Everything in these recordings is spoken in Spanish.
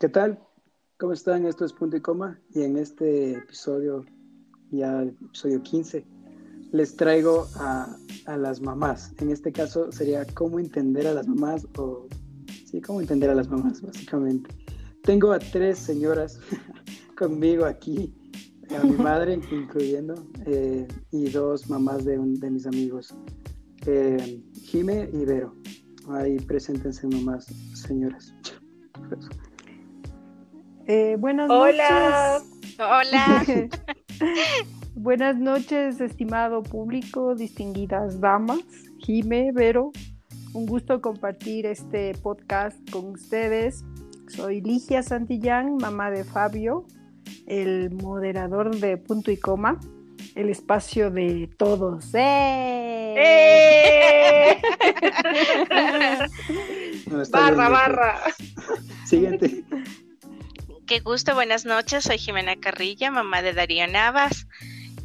¿Qué tal? ¿Cómo están? Esto es Punto y Coma y en este episodio, ya el episodio 15, les traigo a, a, las mamás. En este caso sería cómo entender a las mamás o sí, cómo entender a las mamás, básicamente. Tengo a tres señoras conmigo aquí, a mi madre incluyendo, eh, y dos mamás de, un, de mis amigos, eh, Jime y Vero. Ahí preséntense nomás, señoras. Eh, buenas Hola. noches. Hola. buenas noches, estimado público, distinguidas damas, Jime, Vero. Un gusto compartir este podcast con ustedes. Soy Ligia Santillán, mamá de Fabio, el moderador de Punto y Coma, el espacio de todos. ¡Eh! ¡Eh! Barra, barra. Siguiente. Qué gusto, buenas noches. Soy Jimena Carrilla, mamá de Darío Navas.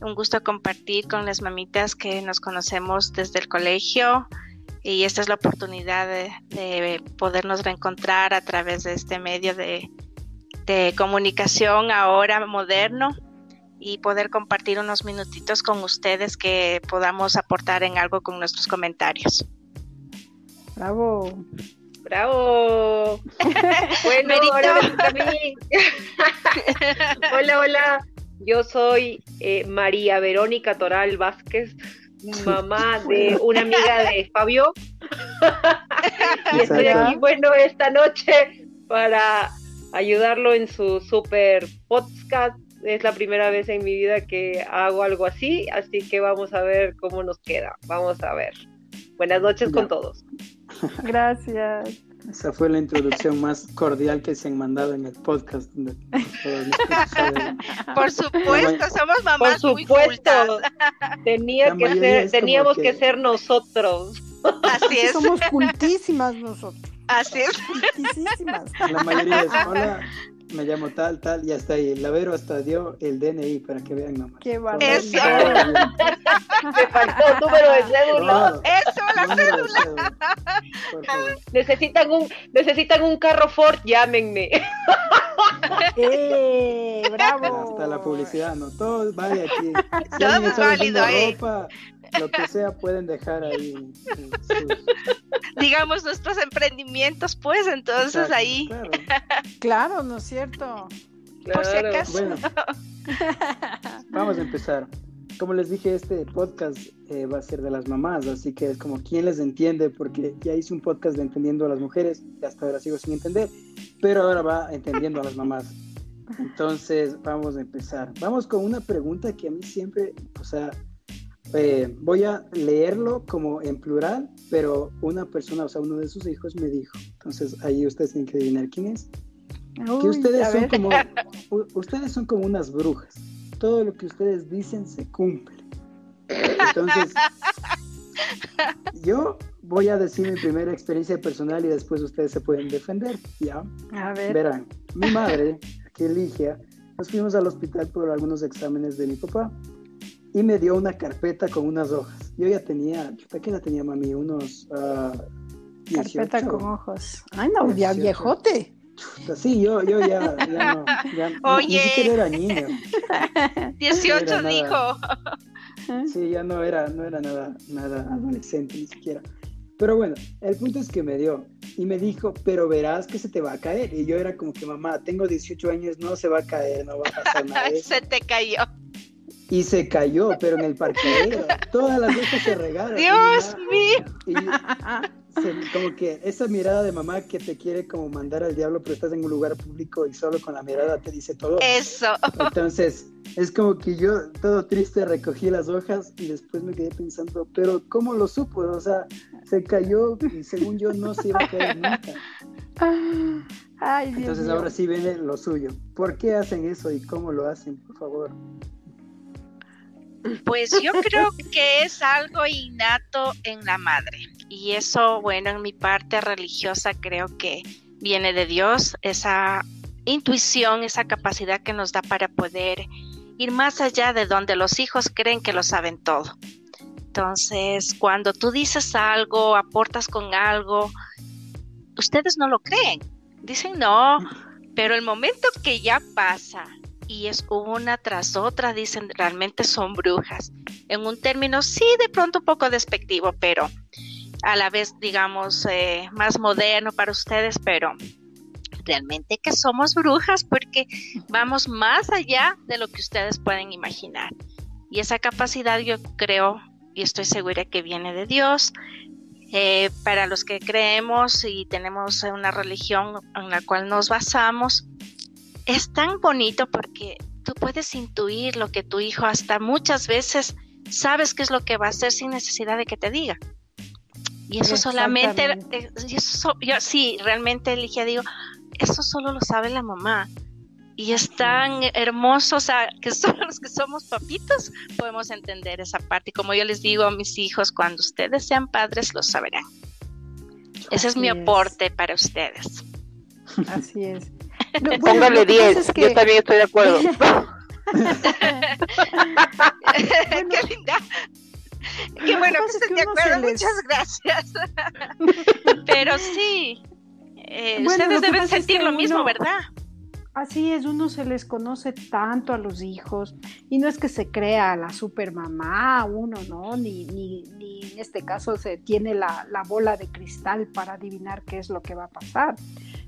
Un gusto compartir con las mamitas que nos conocemos desde el colegio y esta es la oportunidad de, de podernos reencontrar a través de este medio de, de, comunicación ahora moderno y poder compartir unos minutitos con ustedes que podamos aportar en algo con nuestros comentarios. Bravo. Bravo. bueno, Merito. ahora me toca a mí. hola, hola. Yo soy eh, María Verónica Toral Vázquez, mamá de una amiga de Fabio. y estoy aquí, bueno, esta noche para ayudarlo en su super podcast. Es la primera vez en mi vida que hago algo así, así que vamos a ver cómo nos queda. Vamos a ver. Buenas noches Ya. con todos. Gracias. Esa fue la introducción más cordial que se han mandado en el podcast. Por supuesto, somos Por mamás muy supuesto, cultas. tenía La que mayoría ser, es como teníamos que... que- ser nosotros. Así es, Somos cultísimas nosotros. así es. Cultísimas. La mayoría es, hola, me llamo tal, tal, y hasta ahí. La Vero hasta dio el DNI para que vean nomás. Qué barbaridad. Eso. Me faltó número de cédula. Todo. Eso, la cédula. Necesitan un, necesitan un carro Ford, llámenme. ¡Eh! ¡Bravo! Hasta la publicidad, ¿no? Todo vale aquí. Si Todo es válido ahí. ropa, lo que sea, pueden dejar ahí. sus- digamos, nuestros emprendimientos, pues entonces Exacto, ahí, claro. Claro, ¿no es cierto? por si Claro. acaso. Bueno, vamos a empezar. Como les dije, este podcast eh, va a ser de las mamás, así que es como quién les entiende, porque ya hice un podcast de entendiendo a las mujeres, y hasta ahora sigo sin entender, pero ahora va entendiendo a las mamás. Entonces, vamos a empezar. Vamos con una pregunta que a mí siempre, o sea, eh, voy a leerlo como en plural, pero una persona, o sea, uno de sus hijos me dijo. Entonces, ahí ustedes tienen que adivinar quién es. que Uy, ustedes a son ver. como ustedes son como unas brujas. Todo lo que ustedes dicen se cumple. Entonces, yo voy a decir mi primera experiencia personal y después ustedes se pueden defender, ¿ya? A ver. Verán, mi madre, que Ligia, nos fuimos al hospital por algunos exámenes de mi papá y me dio una carpeta con unas hojas. Yo ya tenía, chuta, ¿qué edad tenía mami? Unos ah, Carpeta 18. con ojos. Ay, no, ya 18. viejote. Chuta, Sí, yo, yo ya, ya no, ya, ni Oye. siquiera era niño. 18 Era nada. dijo. Sí, ya no era, no era nada, nada adolescente ni siquiera. Pero bueno, el punto es que me dio y me dijo, pero verás que se te va a caer. Y yo era como que, mamá, tengo 18 años, no se va a caer, no va a pasar nada. de eso". Se te cayó. Y se cayó, pero en el parqueadero. Todas las veces se regaron. Dios mío. Y se- como que esa mirada de mamá que te quiere como mandar al diablo, pero estás en un lugar público y solo con la mirada te dice todo. Eso. Entonces, es como que yo, todo triste, recogí las hojas y después me quedé pensando, pero ¿cómo lo supo? O sea, se cayó y según yo no se iba a caer nunca. Ay, Dios Entonces ahora sí viene lo suyo. ¿Por qué hacen eso y cómo lo hacen, por favor? Pues yo creo que es algo innato en la madre. Y eso, bueno, en mi parte religiosa creo que viene de Dios, esa intuición, esa capacidad que nos da para poder ir más allá de donde los hijos creen que lo saben todo. Entonces, cuando tú dices algo, aportas con algo, ustedes no lo creen. Dicen, no, Pero el momento que ya pasa y es una tras otra, dicen, realmente son brujas. En un término, sí, de pronto un poco despectivo, pero a la vez, digamos, eh, más moderno para ustedes, pero realmente que somos brujas porque vamos más allá de lo que ustedes pueden imaginar. Y esa capacidad yo creo y estoy segura que viene de Dios. Eh, para los que creemos y tenemos una religión en la cual nos basamos, es tan bonito porque tú puedes intuir lo que tu hijo hasta muchas veces sabes qué es lo que va a hacer sin necesidad de que te diga. Y eso solamente, eh, yo sí, realmente elige, digo, eso solo lo sabe la mamá. Y es tan hermoso, o sea, que solo los que somos papitos podemos entender esa parte. Y como yo les digo a mis hijos, cuando ustedes sean padres, lo sabrán. Ese es mi aporte para ustedes. Así es. Póngale 10, yo también estoy de acuerdo. Qué linda. Qué bueno que estén de acuerdo, muchas gracias. Pero sí, eh, ustedes deben sentir lo mismo, ¿verdad? Así es, uno se les conoce tanto a los hijos y no es que se crea la super mamá, uno, ¿no? Ni, ni, ni en este caso se tiene la, la, bola de cristal para adivinar qué es lo que va a pasar,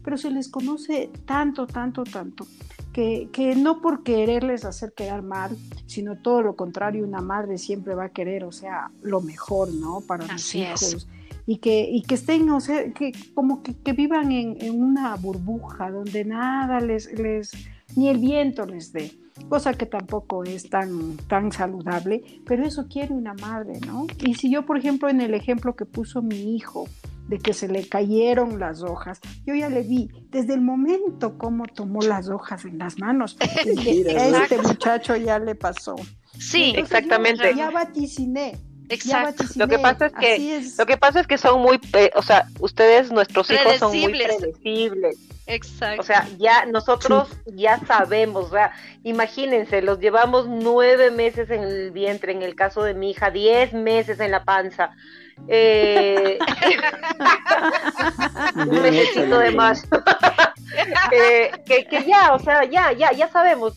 pero se les conoce tanto, tanto, tanto, que, que no por quererles hacer quedar mal, sino todo lo contrario, una madre siempre va a querer, o sea, lo mejor, ¿no? Para los hijos y que, y que estén, o sea, que como que, que vivan en, en, una burbuja donde nada les, les, ni el viento les dé, cosa que tampoco es tan, tan saludable, pero eso quiere una madre, ¿no? Y si yo, por ejemplo, en el ejemplo que puso mi hijo, de que se le cayeron las hojas. Yo ya le vi desde el momento cómo tomó las hojas en las manos. a este muchacho ya le pasó. Sí, exactamente. ya vaticiné, Exacto. Lo que pasa es que lo que pasa es que son muy, eh, o sea, ustedes nuestros hijos son muy predecibles. Exacto. O sea, ya nosotros ya sabemos, o sea, imagínense, los llevamos nueve meses en el vientre, en el caso de mi hija, diez meses en la panza. Eh, un mesecito de más. Eh, que, que, ya, o sea, ya, ya, ya sabemos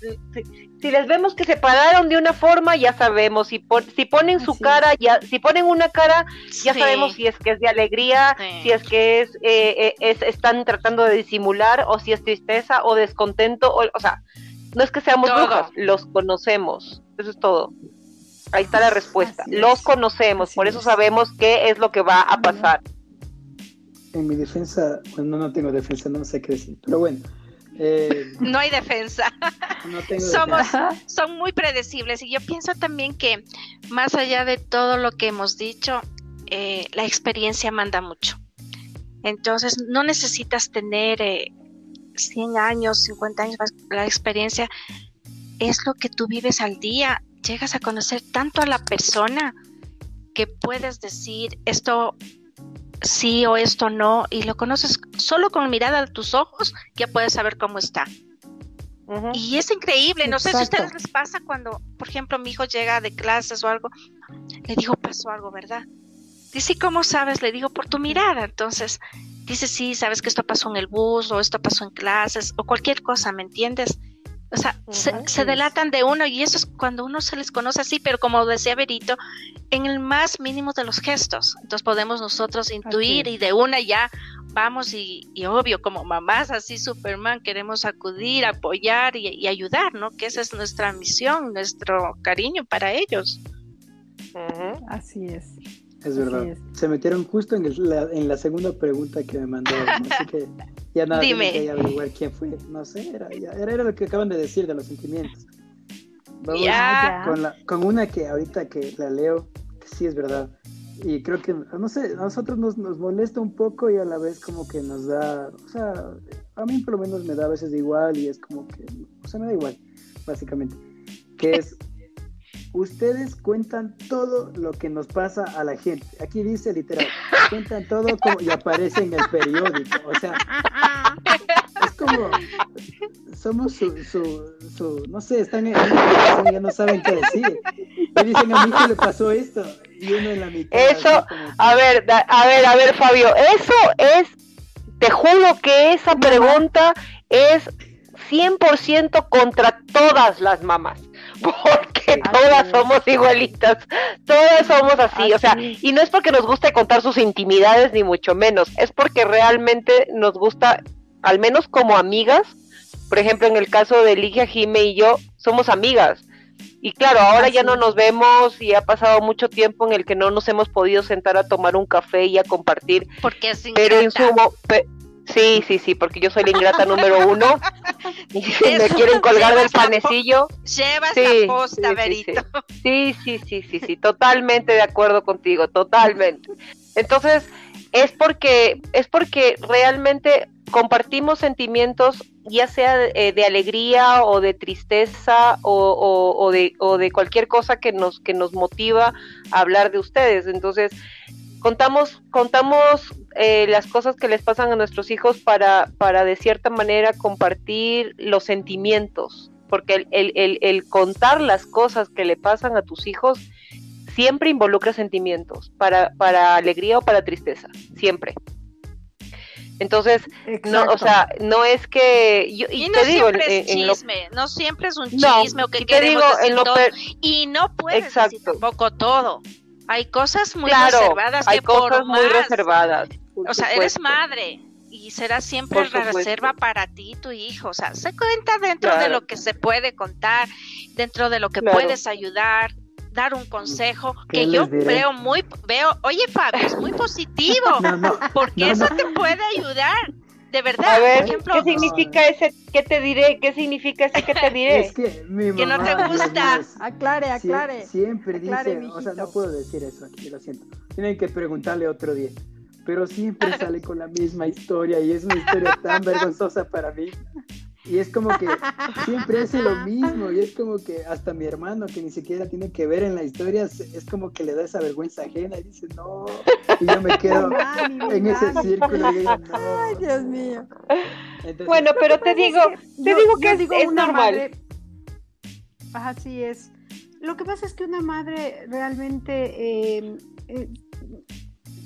si les vemos que se pararon de una forma, ya sabemos. Si, si ponen su cara, ya, si ponen una cara, ya sabemos si es que es de alegría, si es que es, eh, eh, es, están tratando de disimular, o si es tristeza o descontento. O, o sea, no es que seamos brujas, los conocemos. Eso es todo. Ahí está la respuesta. Los conocemos, por eso sabemos qué es lo que va a pasar. En mi defensa, bueno, no tengo defensa, no sé qué decir, pero bueno. Eh, no hay defensa. Somos, son muy predecibles y yo pienso también que más allá de todo lo que hemos dicho, eh, la experiencia manda mucho. Entonces no necesitas tener 100 eh, años, 50 años, la experiencia es lo que tú vives al día. Llegas a conocer tanto a la persona que puedes decir esto sí o esto no, y lo conoces solo con mirada de tus ojos, ya puedes saber cómo está. Y es increíble, no sé si a ustedes les pasa cuando, por ejemplo, mi hijo llega de clases o algo, le digo, pasó algo, ¿verdad? Dice, ¿cómo sabes? Le digo, por tu mirada. Entonces, dice, sí, sabes que esto pasó en el bus o esto pasó en clases o cualquier cosa, ¿me entiendes? O sea, se, delatan de uno y eso es cuando uno se les conoce así, pero como decía Berito, en el más mínimo de los gestos. Entonces podemos nosotros intuir y de una ya vamos y, obvio, como mamás así Superman, queremos acudir, apoyar y, ayudar, ¿no? Que esa es nuestra misión, nuestro cariño para ellos. Así es. Es verdad. Se metieron justo en, la, en la segunda pregunta que me mandó. Así que ya nada, Dime. que averiguar quién fue. No sé, era, era, era, lo que acaban de decir de los sentimientos. Vamos ya. Con, la, con una que ahorita que la leo, que sí es verdad. Y creo que, no sé, a nosotros nos, nos molesta un poco y a la vez como que nos da, o sea, a mí por lo menos me da a veces igual y es como que, o sea, me da igual, básicamente. Que es ustedes cuentan todo lo que nos pasa a la gente. Aquí dice literal, cuentan todo como, y aparece en el periódico. O sea, es como, somos su, su, su no sé, están en y ya no saben qué decir. Y dicen a mí que le pasó esto. Y uno en la mitad. Eso, a ver, a ver, a ver, Fabio, eso es, te juro que esa pregunta es 100% contra todas las mamás, porque todas somos igualitas, todas somos así, o sea, y no es porque nos guste contar sus intimidades ni mucho menos, es porque realmente nos gusta, al menos como amigas, por ejemplo, en el caso de Ligia, Jime y yo, somos amigas. Y claro, ahora ya no nos vemos y ha pasado mucho tiempo en el que no nos hemos podido sentar a tomar un café y a compartir. Porque es Pero en sumo, Sí, sí, sí, porque yo soy la ingrata número uno. Y me quieren colgar del panecillo. Llevas la posta, Verito. Sí, sí, sí, sí, sí, totalmente de acuerdo contigo, totalmente. Entonces, es porque, es porque realmente compartimos sentimientos, ya sea de, de alegría o de tristeza o, o, o, de, o de cualquier cosa que nos, que nos motiva a hablar de ustedes. Entonces, contamos, contamos eh, las cosas que les pasan a nuestros hijos para, para de cierta manera compartir los sentimientos, porque el, el, el, contar las cosas que le pasan a tus hijos siempre involucra sentimientos, para, para alegría o para tristeza, siempre. Entonces, no, o sea, no es que yo y, no te digo es chisme, no siempre es un chisme o que queremos digo, decir todo, y no puedes Exacto. decir tampoco todo. Hay cosas muy claro, reservadas hay que cosas por muy más, reservadas. O sea, eres madre y será siempre reserva para ti y tu hijo. O sea, se cuenta dentro Claro. de lo que se puede contar, dentro de lo que Claro. puedes ayudar, dar un consejo ¿Qué que yo veo muy, veo, oye Fabio, es muy positivo, No, no, porque no, eso te puede ayudar. De verdad, A ver, por ejemplo, ¿qué significa ese? ¿Qué te diré? ¿Qué significa ese? ¿Qué te diré? Es que mi Que no mamá, te gusta. Aclare, aclare. siempre Aclare, dice, o sea, no puedo decir eso aquí, lo siento. Tienen que preguntarle otro día. Pero siempre sale con la misma historia y es una historia tan vergonzosa para mí. Y es como que siempre hace lo mismo y es como que hasta mi hermano que ni siquiera tiene que ver en la historia es, como que le da esa vergüenza ajena y dice no y yo me quedo en ese círculo y digo no. Ay, Dios mío. Entonces, Bueno, pero te digo, te digo yo que es, normal. madre- Ajá, sí es. Lo que pasa es que una madre realmente eh, eh,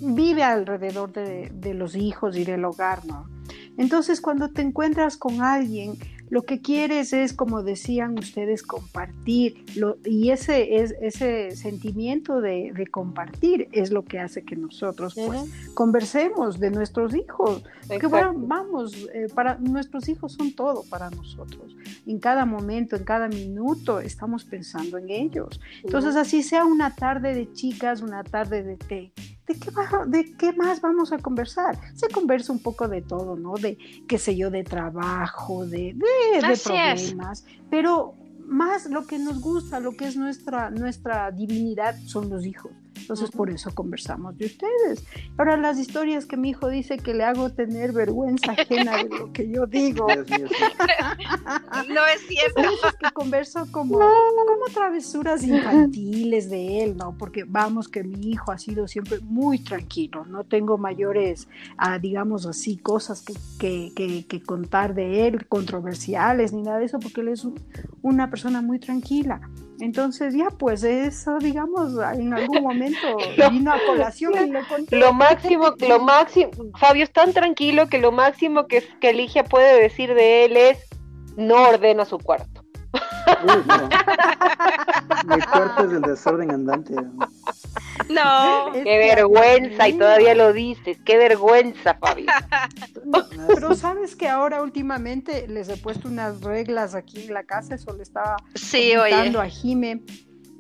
vive alrededor de, de los hijos y del hogar, ¿no? Entonces, cuando te encuentras con alguien, lo que quieres es, como decían ustedes, compartir. Lo, y ese, es, ese sentimiento de, de compartir es lo que hace que nosotros pues, conversemos de nuestros hijos. Porque exacto. bueno, vamos, eh, para nuestros hijos son todo para nosotros. En cada momento, en cada minuto, estamos pensando en ellos. Entonces, así sea una tarde de chicas, una tarde de té. ¿De qué, va- ¿De qué más vamos a conversar? Se conversa un poco de todo, ¿no? De, qué sé yo, de trabajo, de, de, de problemas, pero más lo que nos gusta, lo que es nuestra, nuestra divinidad son los hijos. Entonces, por eso conversamos de ustedes. Ahora, las historias que mi hijo dice que le hago tener vergüenza ajena de lo que yo digo. No es cierto. Es que converso como, como travesuras infantiles de él, ¿no? Porque vamos que mi hijo ha sido siempre muy tranquilo, no tengo mayores, ah, digamos así, cosas que, que, que- que contar de él, controversiales ni nada de eso, porque él es un- una persona muy tranquila. Entonces ya, pues eso, digamos, en algún momento Lo- vino a colación y lo conté. Lo máximo, lo máximo, Fabio es tan tranquilo que lo máximo que, que Ligia puede decir de él es no ordena su cuarto. Uy, no. Mi cuarto es el desorden andante. No, Qué vergüenza, y todavía lo dices, qué vergüenza, Fabio. No, pero sabes que ahora últimamente les he puesto unas reglas aquí en la casa, eso le estaba sí, a Jime,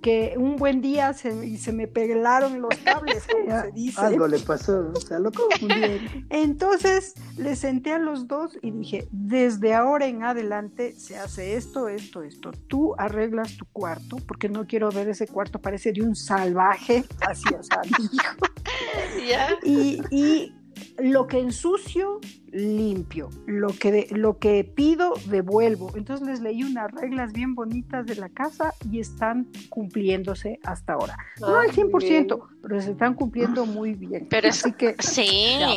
que un buen día se, y se me pelaron los cables, como se dice. Algo le pasó, o sea, lo confundí. Entonces le senté a los dos y dije, desde ahora en adelante se hace esto, esto, esto. Tú arreglas tu cuarto, porque no quiero ver ese cuarto, parece de un salvaje, así, o sea, mi hijo. Ya. Y, y lo que ensucio, limpio. Lo que, de- lo que pido, devuelvo. Entonces les leí unas reglas bien bonitas de la casa y están cumpliéndose hasta ahora. No al 100%, pero se están cumpliendo muy bien. Pero es- Así que... Sí. ya.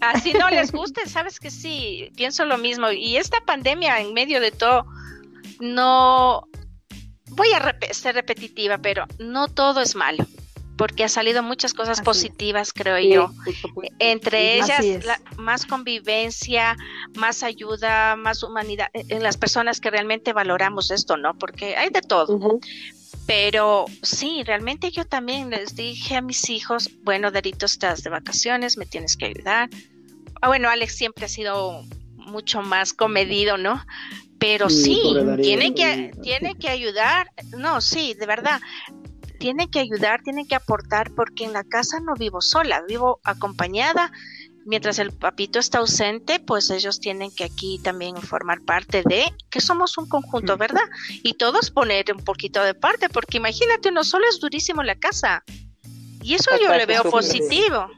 Así no les guste, sabes que sí, pienso lo mismo. Y esta pandemia, en medio de todo, no. Voy a rep- ser repetitiva, pero no todo es malo. Porque ha salido muchas cosas positivas, creo yo. Entre ellas, más convivencia, más ayuda, más humanidad e, en las personas que realmente valoramos esto, ¿no? Porque hay de todo. Pero sí, realmente yo también les dije a mis hijos, bueno, Darito, estás de vacaciones, me tienes que ayudar. Ah, bueno, Alex siempre ha sido mucho más comedido, ¿no? Pero sí, tiene que, tiene que ayudar. No, sí, de verdad tiene que ayudar, tiene que aportar, porque en la casa no vivo sola, vivo acompañada. Mientras el papito está ausente, pues ellos tienen que aquí también formar parte de que somos un conjunto, ¿verdad? Y todos poner un poquito de parte, porque imagínate, uno solo es durísimo la casa. Y eso yo le veo positivo.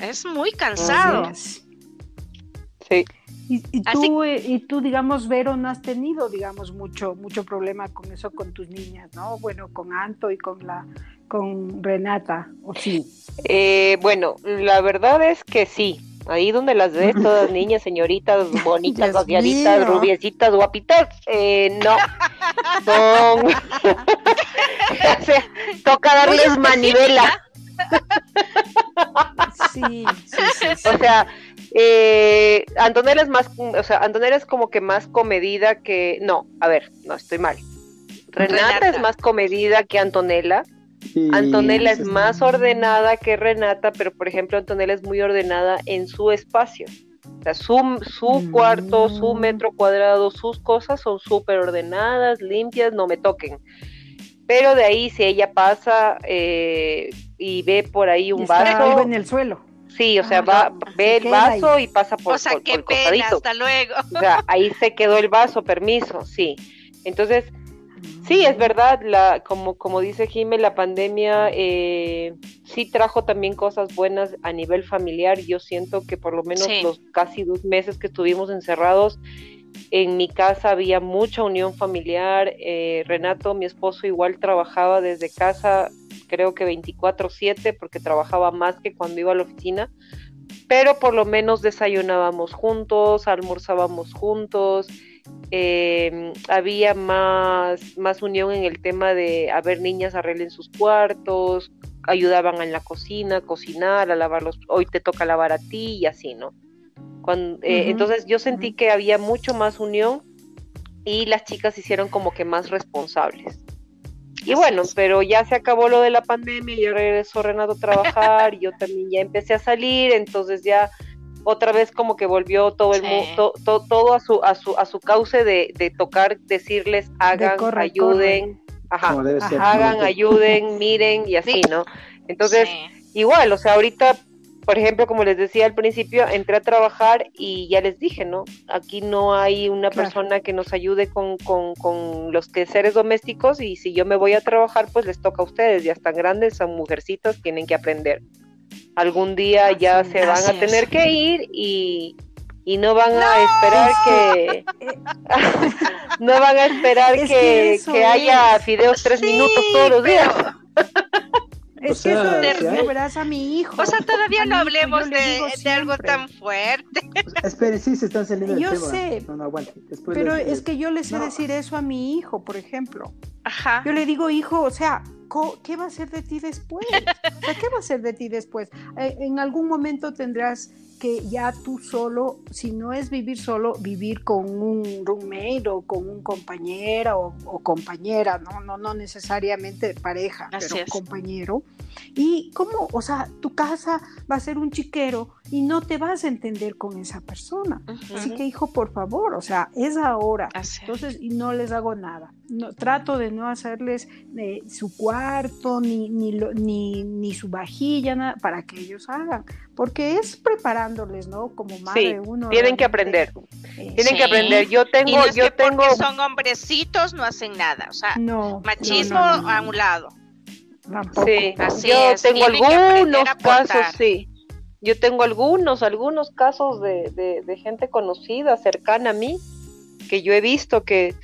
Es muy cansado. Sí. Y, tú, eh, y tú, digamos, Vero, no has tenido, digamos, mucho, mucho problema con eso con tus niñas, ¿no? Bueno, con Anto y con la, con Renata, ¿o sí? Eh, bueno, la verdad es que sí. Ahí donde las ves, todas niñas, señoritas, bonitas, vaciaditas, rubiecitas, guapitas, eh, no. Son... o sea, toca darles manivela. Sí, sí, sí, O sea, eh, Antonella es más, o sea, Antonella es como que más comedida que, no, a ver, no, estoy mal. Renata, es más comedida que Antonella. Antonella es más ordenada que Renata, pero por ejemplo Antonella es muy ordenada en su espacio. O sea, su, su mm. cuarto, su metro cuadrado, sus cosas son súper ordenadas, limpias, no me toquen. Pero de ahí si ella pasa eh, y ve por ahí un vaso... en el suelo Sí, o sea, va, ve el vaso y pasa por, o sea, qué pena, hasta luego. O sea, ahí se quedó el vaso, permiso, sí. Entonces, sí, es verdad, la, como, como dice Jimé, la pandemia eh, sí trajo también cosas buenas a nivel familiar. Yo siento que por lo menos los casi dos meses que estuvimos encerrados, en mi casa había mucha unión familiar. Eh, Renato, mi esposo, igual trabajaba desde casa creo que 24/7 porque trabajaba más que cuando iba a la oficina, pero por lo menos desayunábamos juntos, almorzábamos juntos, eh, había más, más unión en el tema de a ver niñas arreglen sus cuartos, ayudaban en la cocina, cocinar, a lavar los, hoy te toca lavar a ti y así, ¿no? Cuando, eh, Entonces yo sentí que había mucho más unión y las chicas hicieron como que más responsables. Y bueno, pero ya se acabó lo de la pandemia, ya regresó Renato a trabajar, y yo también ya empecé a salir, entonces ya otra vez como que volvió todo el mundo, todo a su, a su, a su cauce de, de tocar, decirles hagan, ayuden, Ajá, hagan, ayuden, miren y así, ¿no? Entonces, igual, o sea, ahorita por ejemplo, como les decía al principio, entré a trabajar y ya les dije, ¿no? Aquí no hay una persona que nos ayude con, con, con, los quehaceres domésticos y si yo me voy a trabajar, pues les toca a ustedes, ya están grandes, son mujercitas, tienen que aprender. Algún día ya se van a tener que ir y, y no van a esperar que no van a esperar que, que, haya fideos tres minutos todos los días. Es que eso verás a mi hijo. O sea, todavía no hablemos de, algo tan fuerte. Espere, sí, se están saliendo Yo sé. No, no, aguante. pero es que yo le sé decir eso a mi hijo, por ejemplo. Ajá. Yo le digo, hijo, o sea, ¿qué va a ser de ti después? O sea, ¿qué va a ser de ti después? Eh, en algún momento tendrás que ya tú solo, si no es vivir solo, vivir con un roommate o con un compañero o, compañera, ¿no? No, no necesariamente pareja, pero compañero. Y cómo, o sea, tu casa va a ser un chiquero y no te vas a entender con esa persona. Así que, hijo, por favor, o sea, es ahora. Entonces, y no les hago nada. No, trato de no hacerles eh, su cuarto, ni, ni, ni, ni su vajilla, nada, para que ellos hagan. Porque es preparándoles, ¿no? Como madre uno. Tienen que aprender. Eh, tienen que aprender. Yo tengo, yo tengo. Porque son hombrecitos, no hacen nada. O sea, machismo a un lado. Sí, yo tengo algunos casos, sí. Yo tengo algunos, algunos casos de, de, gente conocida, cercana a mí, que yo he visto que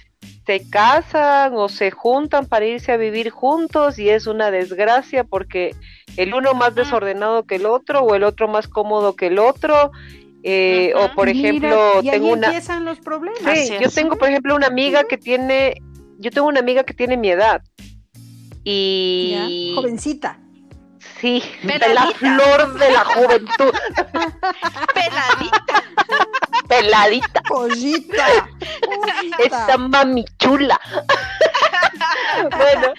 se casan o se juntan para irse a vivir juntos y es una desgracia porque el uno más desordenado que el otro o el otro más cómodo que el otro eh, o por ejemplo y tengo una empiezan los problemas. Sí, yo tengo por ejemplo una amiga que tiene yo tengo una amiga que tiene mi edad y jovencita. Sí, de la flor de la juventud. Peladita. Peladita. Pollita. Esa mami chula. bueno,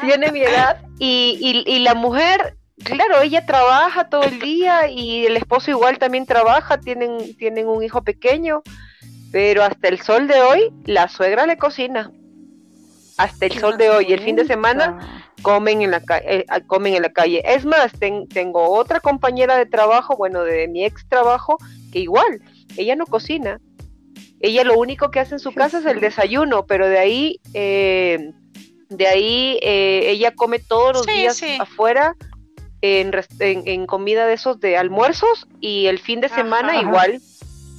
tiene mi edad y, y, y la mujer claro, ella trabaja todo el día y el esposo igual también trabaja, tienen, tienen un hijo pequeño, pero hasta el sol de hoy la suegra le cocina. Hasta el sol de hoy, el fin de semana comen en la, eh, comen en la calle. Es más, tengo otra compañera de trabajo, bueno, de mi ex trabajo, que igual, ella no cocina. Ella lo único que hace en su casa es el desayuno, pero de ahí, eh, de ahí eh, ella come todos los días afuera en, en, comida de esos de almuerzos y el fin de semana igual,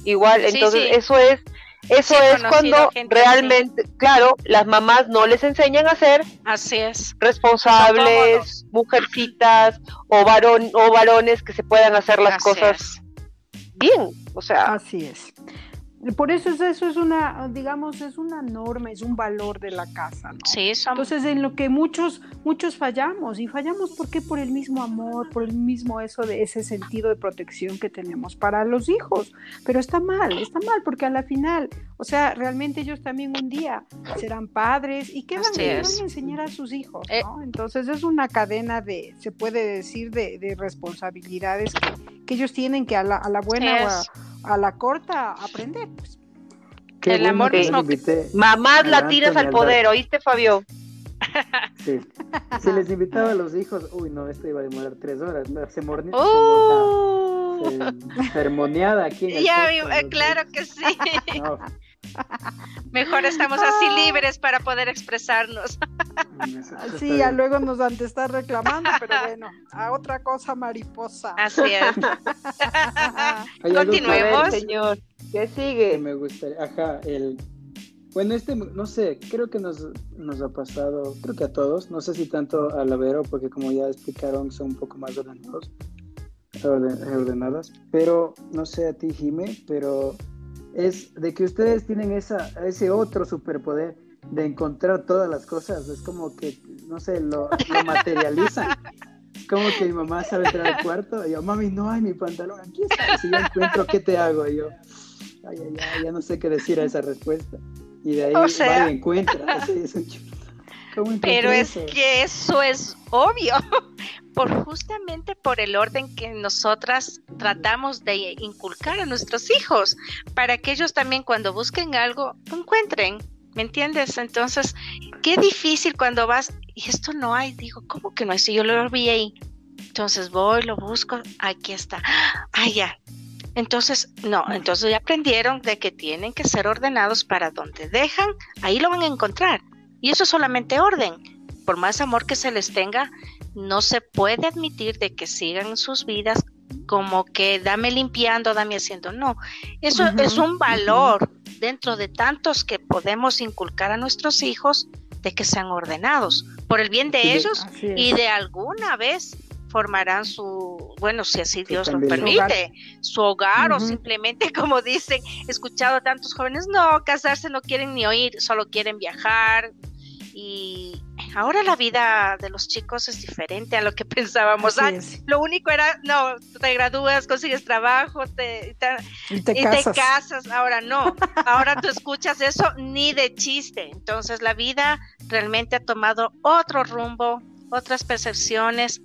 igual. Entonces eso es eso es cuando realmente, claro, las mamás no les enseñan a ser así es. responsables, mujercitas o varón o varones que se puedan hacer las cosas bien, o sea, así es. Por eso es, eso es una, digamos, es una norma, es un valor de la casa, ¿no? Sí, Entonces, en lo que muchos, muchos fallamos, y fallamos porque por el mismo amor, por el mismo eso de ese sentido de protección que tenemos para los hijos. Pero está mal, está mal, porque a la final, o sea, realmente ellos también un día serán padres y qué van, a enseñar a sus hijos, eh. ¿no? Entonces es una cadena de, se puede decir, de, de responsabilidades que, ellos tienen que a la, a la buena o a a la corta aprender. Pues. el amor mismo. Mamás latinas al poder, ¿oíste, Fabio? Sí. Si les invitaba a los hijos, uy, no, esto iba a demorar tres horas. Se mornía. ¡Oh! Sermoneada aquí. En ya, eh, claro que sí. Mejor estamos así libres para poder expresarnos. Sí, ya luego nos van a estar reclamando, pero bueno, a otra cosa mariposa. Así es. Continuemos. señor. ¿Qué sigue? me gustaría, ajá, el... Bueno, este, no sé, creo que nos, nos ha pasado, creo que a todos, no sé si tanto a la Vero, porque como ya explicaron, son un poco más ordenados, ordenadas, pero no sé a ti, Jime, pero es de que ustedes tienen esa, ese otro superpoder de encontrar todas las cosas. Es como que, no sé, lo, lo materializan. Como que mi mamá sabe entrar al cuarto y yo, mami, no hay mi pantalón, aquí está. Si yo encuentro, ¿qué te hago? Y yo, ay, ay, ay, ya no sé qué decir a esa respuesta. Y de ahí o va y encuentra. Así, es un pero es que eso es obvio, por justamente por el orden que nosotras tratamos de inculcar a nuestros hijos, para que ellos también cuando busquen algo encuentren, ¿me entiendes? Entonces, qué difícil cuando vas y esto no hay, digo, ¿cómo que no hay? Si yo lo vi ahí. Entonces voy, lo busco, aquí está. Ah, ya. Entonces, no, entonces ya aprendieron de que tienen que ser ordenados para donde dejan, ahí lo van a encontrar. Y eso es solamente orden. Por más amor que se les tenga, no se puede admitir de que sigan sus vidas como que dame limpiando, dame haciendo. No, eso es un valor dentro de tantos que podemos inculcar a nuestros hijos de que sean ordenados por el bien de ellos y de alguna vez formarán su, bueno, si así Dios lo permite, su hogar, o simplemente como dicen, he escuchado a tantos jóvenes, no, casarse no quieren ni oír, solo quieren viajar. Y ahora la vida de los chicos es diferente a lo que pensábamos. antes. lo único era, no, te gradúas, consigues trabajo, te, y te, casas. Ahora no, ahora tú escuchas eso ni de chiste. Entonces la vida realmente ha tomado otro rumbo, otras percepciones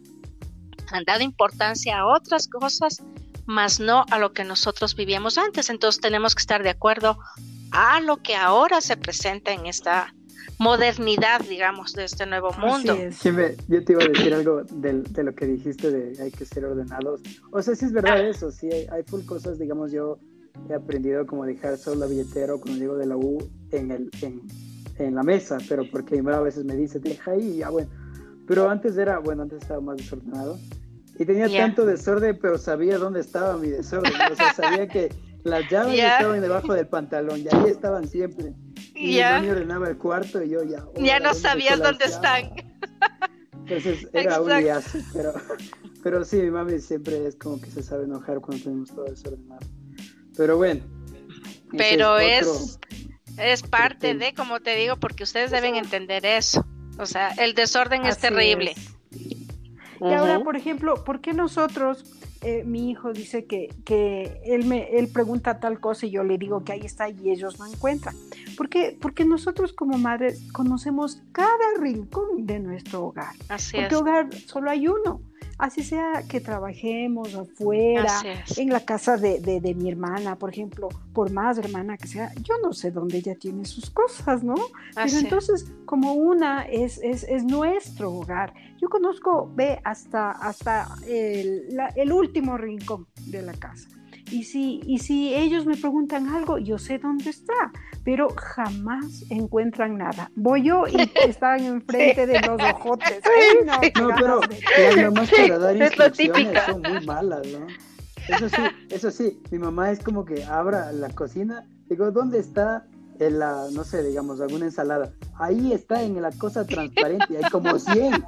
han dado importancia a otras cosas, más no a lo que nosotros vivíamos antes. Entonces tenemos que estar de acuerdo a lo que ahora se presenta en esta modernidad, digamos, de este nuevo mundo. yo te iba a decir algo de, lo que dijiste de hay que ser ordenados. O sea, sí es verdad ah. eso, sí, hay, full cosas, digamos, yo he aprendido como dejar solo la billetera cuando digo de la U en, el, en, en la mesa, pero porque mi mamá a veces me dice, deja ahí, y ya bueno pero antes era, bueno, antes estaba más desordenado. Y tenía tanto desorden, pero sabía dónde estaba mi desorden. O sea, sabía que las llaves estaban debajo del pantalón y ahí estaban siempre. Y mi ordenaba el cuarto y yo ya. ya no sabías dónde están. Entonces era un liazo, pero, pero sí, mi mami siempre es como que se sabe enojar cuando tenemos todo desordenado. Pero bueno. Pero es, es parte de, como te digo, porque ustedes deben entender eso. O sea, el desorden es terrible. Y ahora, por ejemplo, ¿por qué nosotros, eh, mi hijo dice que, que él, me, él pregunta tal cosa y yo le digo que ahí está y ellos no encuentran? ¿Por qué? Porque nosotros como madres conocemos cada rincón de nuestro hogar. Así Porque es. hogar solo hay uno. Así sea que trabajemos afuera, en la casa de, de- de mi hermana, por ejemplo, por más hermana que sea, yo no sé dónde ella tiene sus cosas, ¿no? Así Pero es. entonces, como una es, es, es nuestro hogar. Yo conozco, ve, hasta, hasta el, la- el último rincón de la casa. Y si, y si ellos me preguntan algo, yo sé dónde está, pero jamás encuentran nada. Voy yo y están enfrente de los ojotes. Ay, no, pero las mamás Sí, para dar instrucciones son muy malas, ¿no? Eso sí, eso sí, mi mamá es como que abra la cocina, digo, ¿dónde está en la, no sé, digamos, alguna ensalada? Ahí está en la cosa transparente, hay como 100.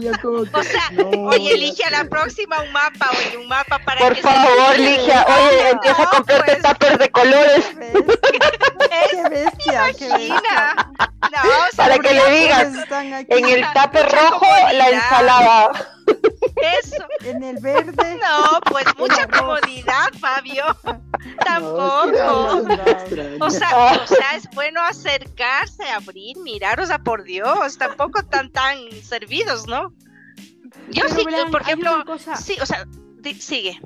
yo como que, O sea, no, oye, ya elige a la próxima un mapa, oye, un mapa para Por que favor, se... Ligia, oye, empieza a No, comprarte pues. tuppers de colores Qué bestia, qué bestia. Imagina. No, o sea, para que le digas en el tupper rojo la ensalada. Eso. En el verde. No, pues mucha comodidad, Fabio. Tampoco. O sea, o sea, es bueno acercarse, abrir, mirar, o sea, por Dios, tampoco tan tan servidos, ¿no? Yo Pero sí, verán, por ejemplo, sí, o sea, sigue.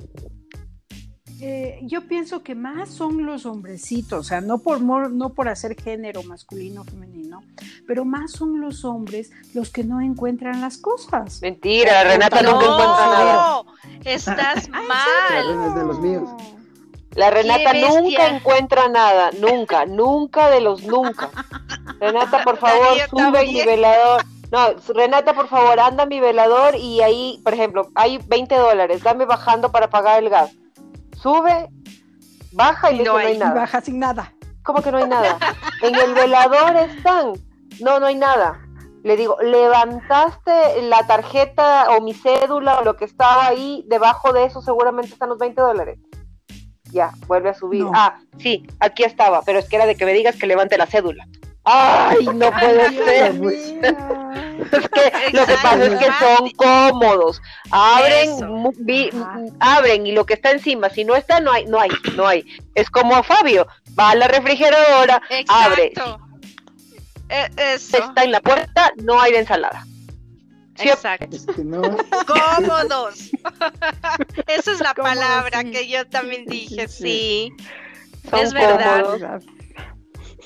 Eh, yo pienso que más son los hombrecitos, o sea, no por mor- no por hacer género masculino o femenino, pero más son los hombres los que no encuentran las cosas. Mentira, Renata nunca no, encuentra nada. estás Carmen mal. es de los míos. La Renata nunca encuentra nada, nunca, nunca de los nunca. Renata, por favor, sube mi también. velador. No, Renata, por favor, anda mi velador y ahí, por ejemplo, hay 20 dólares, dame bajando para pagar el gas. Sube, baja y, no dice, no hay. Y nada. baja sin nada. ¿Cómo que no hay nada? En el velador están. No, no hay nada. Le digo, levantaste la tarjeta o mi cédula o lo que estaba ahí, debajo de eso seguramente están los 20 dólares. Ya, vuelve a subir. No. Ah, sí, aquí estaba, pero es que era de que me digas que levante la cédula. Ay, no puede Ay, ser. Es que lo que pasa es que son cómodos. Abren, vi- abren y lo que está encima, si no está, no hay, no hay, no hay. Es como Fabio, va a la refrigeradora, abre, Exacto. Eso. está en la puerta, no hay de ensalada. Sí, Exacto. No, Cómodos. Esa es la palabra sí. que yo también sí, dije, sí. sí. Son Es verdad. cómodos.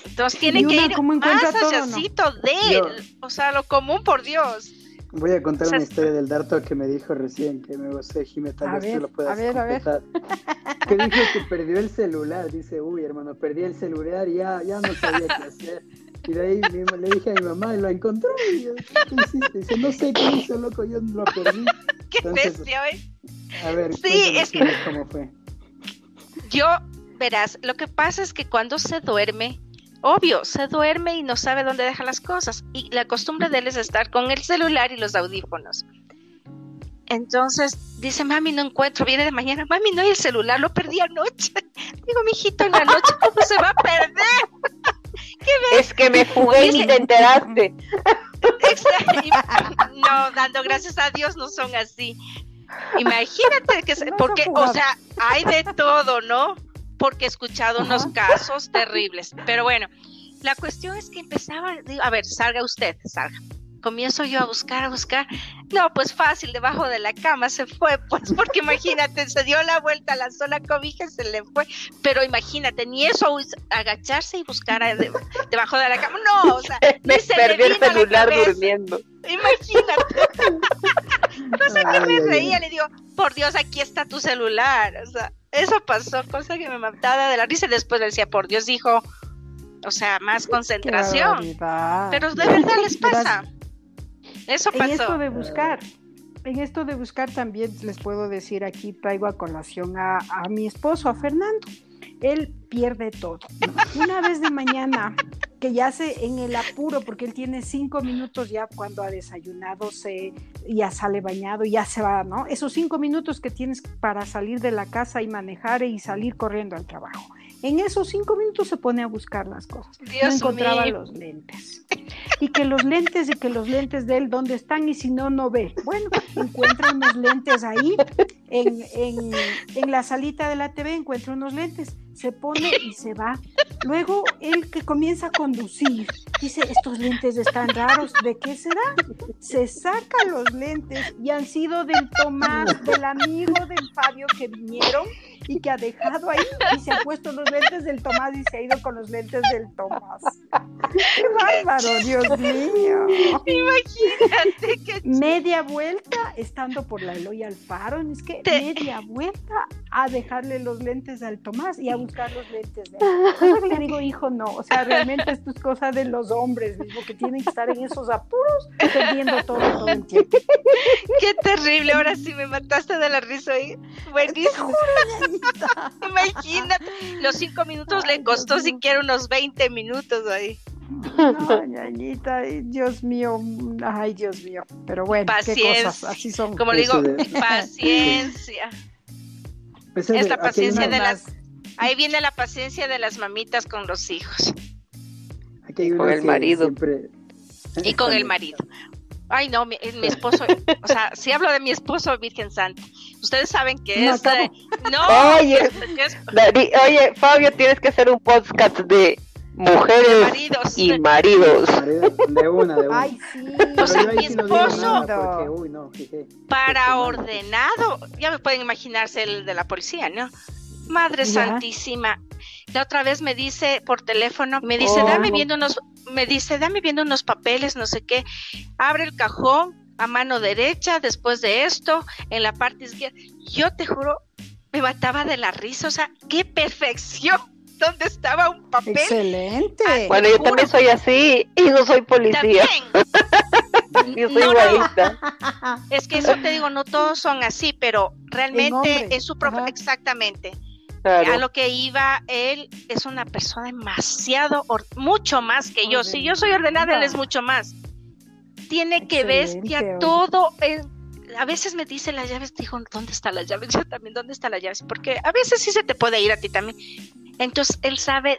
Entonces tiene que ir más todo, ¿no? haciacito de Yo- él. O sea, lo común, por Dios. Voy a contar O sea, una historia del Darto que me dijo recién, que me gocé, Jimé, tal A vez ver, tú lo puedas a ver, a ver. Que dijo que perdió el celular, dice, uy, hermano, perdí el celular y ya, ya no sabía qué hacer. Y de ahí mi- le dije a mi mamá, y lo encontró, y yo, ¿qué hiciste? Dice, no sé qué hizo, loco, yo lo perdí. Qué Entonces, bestia, ¿eh? A ver, Sí, es que- cómo fue. Yo, verás, lo que pasa es que cuando se duerme, obvio, se duerme y no sabe dónde deja las cosas. Y la costumbre de él es estar con el celular y los audífonos. Entonces dice, mami, no encuentro, viene de mañana, mami, no hay el celular, lo perdí anoche. Digo, mijito, en la noche, ¿cómo se va a perder? Es que me fugué y ni te enteraste. No, dando gracias a Dios no son así. Imagínate que, se- porque, o sea, hay de todo, ¿no? Porque he escuchado unos casos terribles. Pero bueno, la cuestión es que empezaba, digo, a ver, salga usted, salga. Comienzo yo a buscar, a buscar. No, pues fácil, debajo de la cama se fue, pues, porque imagínate, se dio la vuelta a la sola cobija y se le fue. Pero imagínate, ni eso, agacharse y buscar a- de- debajo de la cama. No, o sea, Me se le perdió el celular durmiendo. Imagínate. Cosa que me reía, le digo, por Dios, aquí está tu celular. O sea, eso pasó, cosa que me mataba de la risa. Después le decía, por Dios, hijo, o sea, más concentración. Pero de verdad les pasa. Eso En esto pasó. de buscar, en esto de buscar también les puedo decir aquí, traigo a colación a, a mi esposo, a Fernando. Él pierde todo. Una vez de mañana, que ya se en el apuro, porque él tiene cinco minutos ya cuando ha desayunado, se, ya sale bañado, ya se va, ¿no? Esos cinco minutos que tienes para salir de la casa y manejar y salir corriendo al trabajo. En esos cinco minutos se pone a buscar las cosas. no Dios encontraba mío. los lentes. y que los lentes y que los lentes de él, ¿dónde están? Y si no, no ve. Bueno, encuentra unos lentes ahí, en, en, en la salita de la TV encuentra unos lentes, se pone y se va. Luego él que comienza a conducir, dice, estos lentes están raros, ¿de qué será? Se saca los lentes y han sido del Tomás, del amigo del Fabio que vinieron y que ha dejado ahí y se ha puesto los lentes del Tomás y se ha ido con los lentes del Tomás. ¡Qué bárbaro, Dios mío! Imagínate que Media vuelta estando por la Eloy Alfaro, es que Te- media vuelta a dejarle los lentes al Tomás y a buscar los lentes que le digo, hijo, no, o sea, realmente esto es cosa de los hombres, mismo que tienen que estar en esos apuros perdiendo todo todo el tiempo. qué terrible. Ahora sí me mataste de la risa ahí. Buenísimo. Imagínate. Los cinco minutos le costó siquiera unos 20 minutos ahí. No, ñañita, Dios mío, ay, Dios mío. Pero bueno, qué Paciencia. cosas, así son. Como le digo, paciencia. Ese Es de- la paciencia de las. Ahí viene la paciencia de las mamitas con los hijos aquí hay con el marido. siempre- y con el marido. Ay, no, mi, mi esposo, o sea, si hablo de mi esposo, Virgen Santa, ustedes saben que No, es. eh, no, Oye, que es Dari- oye, Fabio, tienes que hacer un podcast de mujeres maridos. y maridos. Marido, De una, de una. Ay, sí. O sea, mi esposo- nada porque, uy, no, jeje. para ordenado. Ya me pueden imaginarse el de la policía, ¿no? Madre Ya. Santísima. La otra vez me dice por teléfono, me dice, Oh. dame viendo unos, me dice, dame viendo unos papeles, no sé qué. Abre el cajón a mano derecha, después de esto, en la parte izquierda. Yo te juro, me mataba de la risa, o sea, qué perfección. ¿Dónde estaba un papel? Excelente. Bueno, yo también soy así y no soy policía. También. Yo soy No. Es que eso te digo, no todos son así, pero realmente es su profe- ajá. exactamente. Claro. A lo que iba, él es una persona demasiado, mucho más que yo. Si yo soy ordenada, él es mucho más. Tiene que Excelente, bestia oye. todo. a veces me dice las llaves, dijo, ¿dónde están las llaves? Yo también, ¿dónde están las llaves? Porque a veces sí se te puede ir a ti también. Entonces, él sabe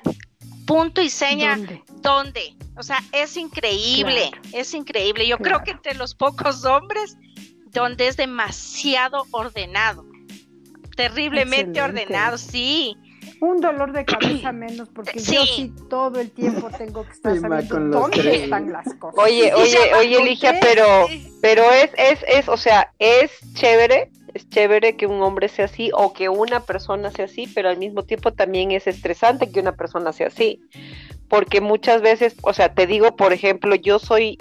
punto y seña ¿Dónde? dónde. O sea, es increíble, Claro. es increíble. Yo creo que entre los pocos hombres, donde es demasiado ordenado. Terriblemente Excelente. ordenado, sí. Un dolor de cabeza menos, porque yo Sí. todo el tiempo tengo que estar sabiendo con los dónde tres. están las cosas. Oye, oye, oye, Ligia, pero, pero es, es, es, o sea, es chévere, es chévere que un hombre sea así o que una persona sea así, pero al mismo tiempo también es estresante que una persona sea así. Porque muchas veces, o sea, te digo, por ejemplo, yo soy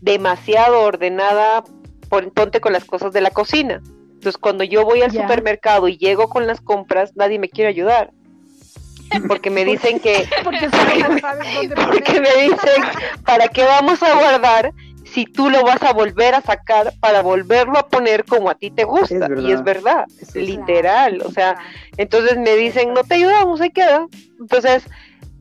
demasiado ordenada, por, ponte con las cosas de la cocina. Entonces, cuando yo voy al supermercado y llego con las compras, nadie me quiere ayudar. Porque me dicen que, Porque me dicen, ¿para qué vamos a guardar si tú lo vas a volver a sacar para volverlo a poner como a ti te gusta? Es y es verdad, es- literal, o sea, entonces me dicen, no te ayudamos, ahí queda. Entonces,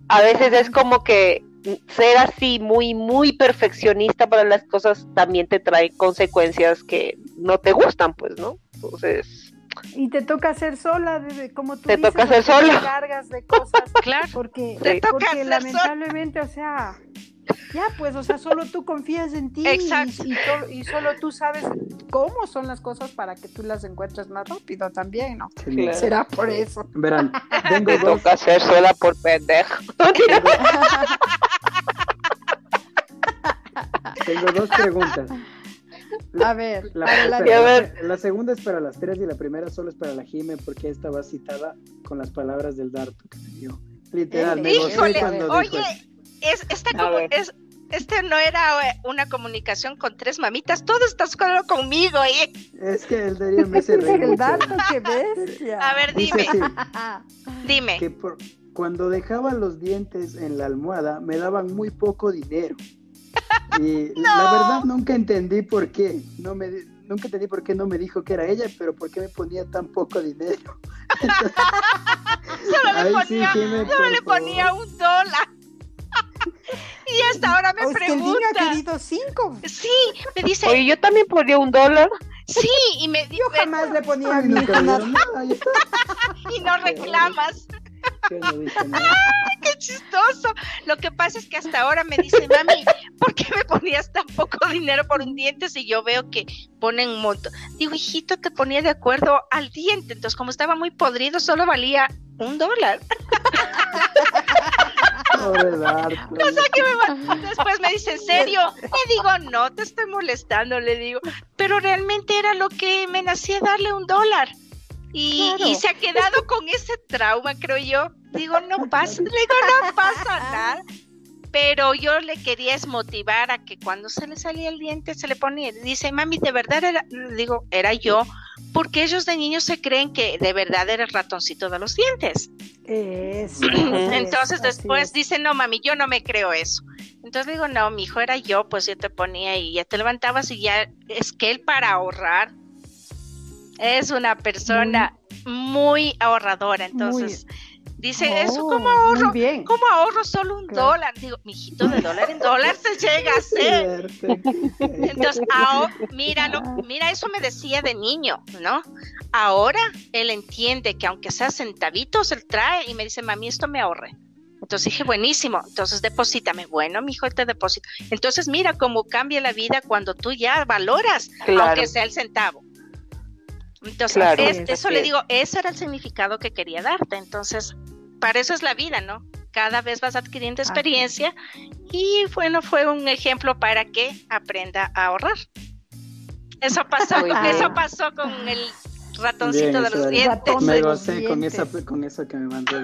a veces es como que ser así muy, muy perfeccionista para las cosas también te trae consecuencias que no te gustan, pues, ¿no? Entonces, Y te toca hacer sola, de- como tú Te dices, toca hacer sola. cargas de cosas, Claro. porque, Te toca porque lamentablemente, o sea, ya pues, o sea, solo tú confías en ti y- Exacto. Y, to- y solo tú sabes cómo son las cosas para que tú las encuentres más rápido también, ¿no? Será por eso. Verán, tengo te dos, toca hacer sola por pendejo. tengo dos preguntas. A ver, La, adelante. a espera, ver. la- la segunda es para las tres y la primera solo es para la Jime porque esta va citada con las palabras del Darto que me dio. Literal, me gocé Híjole, cuando dijo oye. Es, esta como, es, este no era eh, una comunicación con tres mamitas, todo estás solo conmigo, ¿eh? Es que el Darío me reír el dato, qué bestia. A ver, dime, así, dime. que por- cuando dejaba los dientes en la almohada me daban muy poco dinero. Y la verdad nunca entendí por qué. No me, nunca entendí por qué no me dijo que era ella, pero por qué me ponía tan poco dinero. Solo le sí, ponía, solo le ponía un dólar. Y hasta ahora me pregunta. querido cinco. Sí, me dice, Oye, yo también ponía un dólar. sí, y me di- Yo jamás le ponía a Ay, mi me nada. y no reclamas. no dije nada. chistoso. Lo que pasa es que hasta ahora me dice, mami, ¿por qué me ponías tan poco dinero por un diente si yo veo que ponen un montón? Digo, hijito, te ponía de acuerdo al diente. Entonces, como estaba muy podrido, solo valía un dólar. Cosa que me Después me dice, ¿en serio? Le digo, no, te estoy molestando, le digo. Pero realmente era lo que me nacía darle un dólar. Y, y, se ha quedado con ese trauma, creo yo. Digo, no pasa, digo, no pasa nada. Pero yo le quería motivar a que cuando se le salía el diente se le ponía. Dice, mami, de verdad era, digo, era yo, porque ellos de niños se creen que de verdad era el ratoncito de los dientes. Eso, Entonces después dice, no, mami, yo no me creo eso. Entonces digo, no, mi hijo era yo, pues yo te ponía y ya te levantabas y ya es que él para ahorrar es una persona muy, ahorradora. Entonces, dice eso, ¿cómo Oh, ahorro? bien. ¿Cómo ahorro solo un Claro. dólar? Digo, mijito, de dólar en dólar se llega a hacer. Entonces, ahora, míralo, mira, eso me decía de niño, ¿no? Ahora él entiende que aunque sea centavitos, él trae y me dice, mami, esto me ahorre. Entonces dije, buenísimo, entonces deposítame. Bueno, mi hijo, te deposito. Entonces, mira cómo cambia la vida cuando tú ya valoras, Claro. aunque sea el centavo. Entonces, Claro, es- así eso le digo, ese era el significado que quería darte. Entonces, para eso es la vida, ¿no? Cada vez vas adquiriendo experiencia y bueno, fue un ejemplo para que aprenda a ahorrar. Eso pasó, Muy bien. eso pasó con el ratoncito Bien, de los dientes. Me gocé con, esa, con eso que me mandó.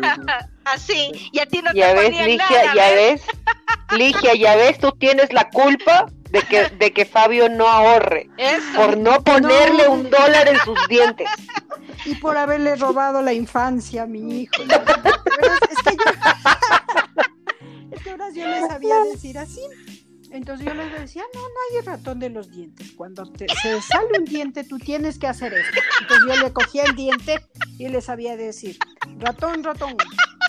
Así, y a ti no Ya te ves, Ligia, nada, ya ¿ves? ves. Ligia, ya ves, tú tienes la culpa de que, de que Fabio no ahorre. Eso. Por no ponerle No. un dólar en sus dientes. Y por haberle robado la infancia a mi hijo. es, que yo, es que sabía decir así. Entonces yo les decía, no, no hay ratón de los dientes. Cuando te, se sale un diente, tú tienes que hacer esto. Entonces yo le cogía el diente y le sabía decir, ratón, ratón,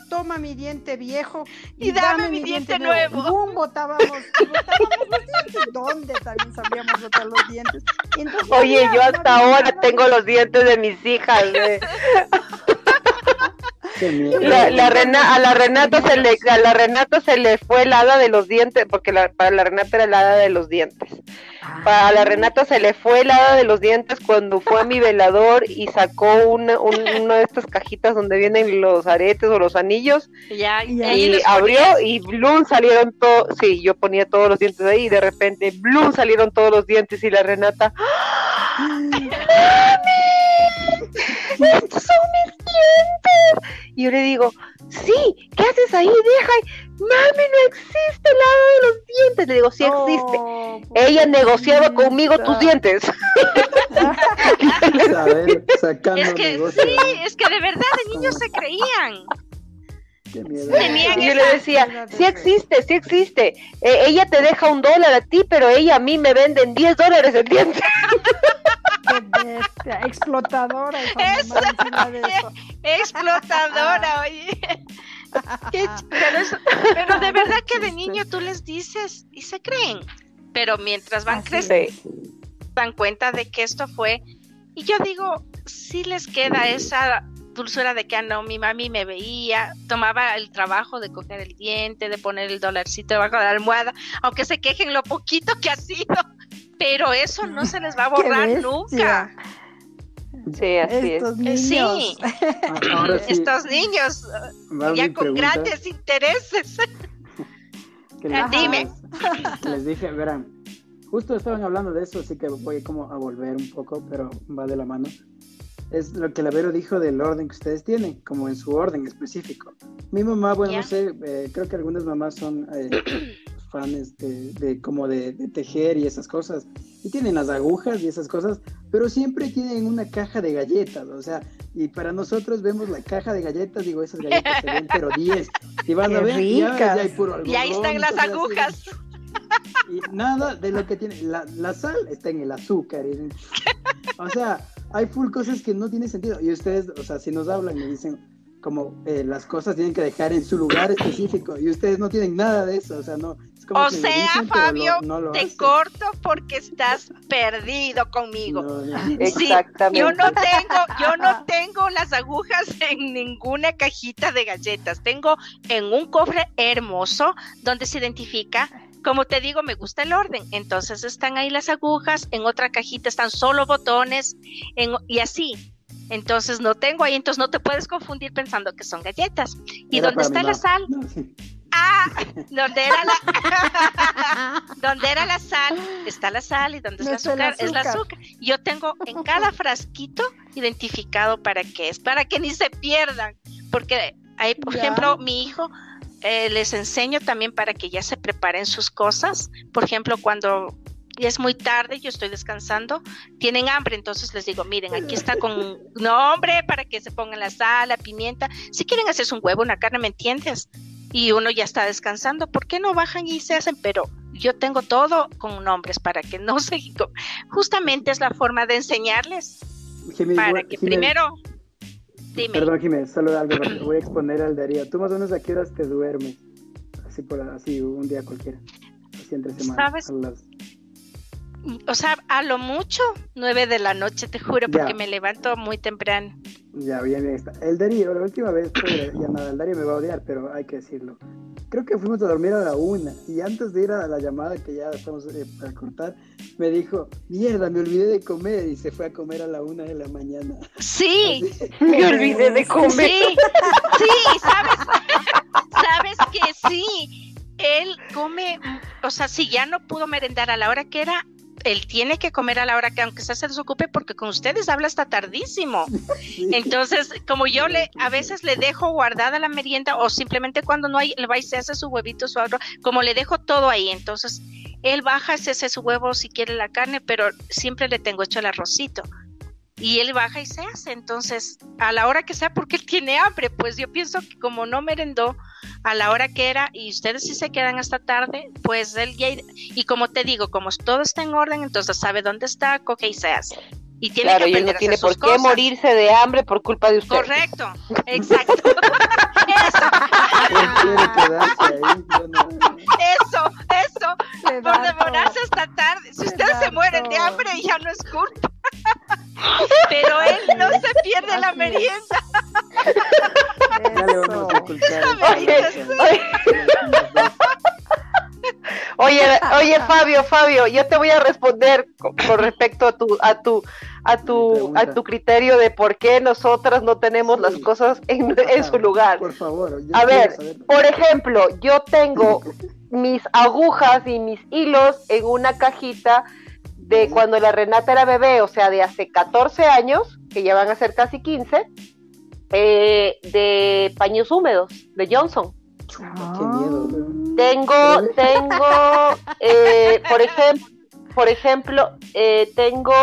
toma mi diente viejo Y dame mi diente nuevo. ¡bum! botábamos, botábamos los dientes. ¿Dónde también sabíamos botar los dientes? Entonces Oye, yo hasta ahora tengo los dientes de mis hijas. eh. Qué miedo. La, la Rena- a la Renata se le a la Renata se le fue el hada de los dientes porque la, para la Renata era el hada de los dientes. Para la Renata se le fue el hada de los dientes cuando fue a mi velador y sacó una, un- una de estas cajitas donde vienen los aretes o los anillos Ya, Y ahí y los abrió y Bloom salieron todos, sí, yo ponía todos los dientes ahí y de repente Bloom salieron todos los dientes y la Renata, ¡Mami! ¡Estos son mis Y yo le digo, sí, ¿qué haces ahí? Deja, mami, no existe el lado de los dientes. Le digo, sí existe. Oh, Ella negociaba conmigo tus dientes. Es que negocio. sí, es que de verdad de niños se creían. Qué miedo. Tenían Y yo le decía, sí existe, sí existe. Eh, ella te deja un dólar a ti, pero ella a mí me vende en 10 dólares el diente. Qué bestia, explotadora Eso. de eso. Explotadora, oye. Qué pero, es- pero de verdad que de niño tú les dices y se creen. Pero mientras van Así creciendo, dan cuenta de que esto fue. Y yo digo, sí les queda esa dulzura de que, ah, no, mi mami me veía, tomaba el trabajo de coger el diente, de poner el dolarcito debajo de la almohada, aunque se quejen lo poquito que ha sido. Pero eso no se les va a borrar nunca. Sí, así es. Estos Eh, niños. Sí, Ahora sí, estos niños ya con pregunta, grandes intereses. que les- Ah, dime. Les dije, verán, justo estaban hablando de eso, así que voy como a volver un poco, pero va de la mano. Es lo que la Vero dijo del orden que ustedes tienen, como en su orden específico. Mi mamá, bueno, Ya. no sé, eh, creo que algunas mamás son eh, fans de, de como de, de tejer y esas cosas, y tienen las agujas y esas cosas, pero siempre tienen una caja de galletas, o sea, y para nosotros vemos la caja de galletas, digo, esas galletas se ven, pero 10. Y van a Qué ver, ya, ricas. ya hay puro Y ahí algodón, están las cosas así. agujas. Y nada de lo que tiene. La, la sal está en el azúcar. y- o sea, hay full cosas que no tienen sentido. Y ustedes, o sea, si nos hablan y dicen, como eh, las cosas tienen que dejar en su lugar específico y ustedes no tienen nada de eso, o sea, no. Es como O que sea, dicen, Fabio, lo- no lo te hacen. corto porque estás perdido conmigo. No, no. Sí, Exactamente. yo no tengo, yo no tengo las agujas en ninguna cajita de galletas. Tengo en un cofre hermoso donde se identifica. Como te digo, me gusta el orden. Entonces están ahí las agujas, en otra cajita están solo botones, en- y así. Entonces no tengo ahí, entonces no te puedes confundir pensando que son galletas. ¿Y Era dónde está la sal? No, sí. Ah, donde era la, donde era la sal, está la sal y donde es No está el azúcar, es el azúcar. azúcar. Yo tengo en cada frasquito identificado para qué es, para que ni se pierdan, porque hay, por Ya. ejemplo, mi hijo eh, les enseño también para que ya se preparen sus cosas. Por ejemplo, cuando es muy tarde, yo estoy descansando, tienen hambre, entonces les digo, miren, aquí está con nombre para que se pongan la sal, la pimienta. Si quieren hacerse un huevo, una carne, ¿me entiendes? Y uno ya está descansando, ¿por qué no bajan y se hacen? Pero yo tengo todo con nombres para que no se... Justamente es la forma de enseñarles, Jimmy, para que Jimmy, primero... Dime. Perdón, Jiménez, solo algo. Voy a exponer al Darío. ¿Tú más o menos a qué horas te duermes? Así por así un día cualquiera. Así entre semana. ¿Sabes? a las- O sea, a lo mucho, nueve de la noche, te juro, porque Ya. me levanto muy temprano. Ya, bien, bien está. El Darío, la última vez, ya nada, el Darío me va a odiar, pero hay que decirlo. Creo que fuimos a dormir a la una y antes de ir a la llamada que ya estamos eh, para cortar, me dijo, mierda, me olvidé de comer y se fue a comer a la una de la mañana. Sí, Así. Me olvidé de comer. sí, sí, sabes, sabes que sí, él come, o sea, si ya no pudo merendar a la hora que era, él tiene que comer a la hora que aunque sea se desocupe porque con ustedes habla hasta tardísimo. Entonces, como yo le a veces le dejo guardada la merienda o simplemente cuando no hay, le va y se hace su huevito, su arroz, como le dejo todo ahí, entonces él baja, se hace su huevo si quiere la carne, pero siempre le tengo hecho el arrocito. Y él baja y se hace, entonces a la hora que sea, porque él tiene hambre, pues yo pienso que como no merendó a la hora que era y ustedes sí se quedan hasta tarde, pues él ya, y como te digo, como todo está en orden, entonces sabe dónde está, coge y se hace. Y tiene Claro, que y él aprender no a tiene hacer por sus qué cosas. morirse de hambre por culpa de usted. Correcto, exacto. eso, Eso, eso. Le Por demorarse hasta tarde. Si ustedes se mueren de hambre, ya no es culpa. Pero él no se pierde la Así merienda. Oye, oye. Fabio, Fabio, yo te voy a responder con, con respecto a tu, a tu, a tu, a tu criterio de por qué nosotras no tenemos Sí. las cosas en, en su lugar. Por favor. yo A ver, por ejemplo, yo tengo mis agujas y mis hilos en una cajita de cuando la Renata era bebé, o sea, de hace 14 años, que ya van a ser casi 15, eh, de paños húmedos, de Johnson. Qué miedo. weón. Tengo, tengo, eh, por ejemplo, por ejemplo, eh, tengo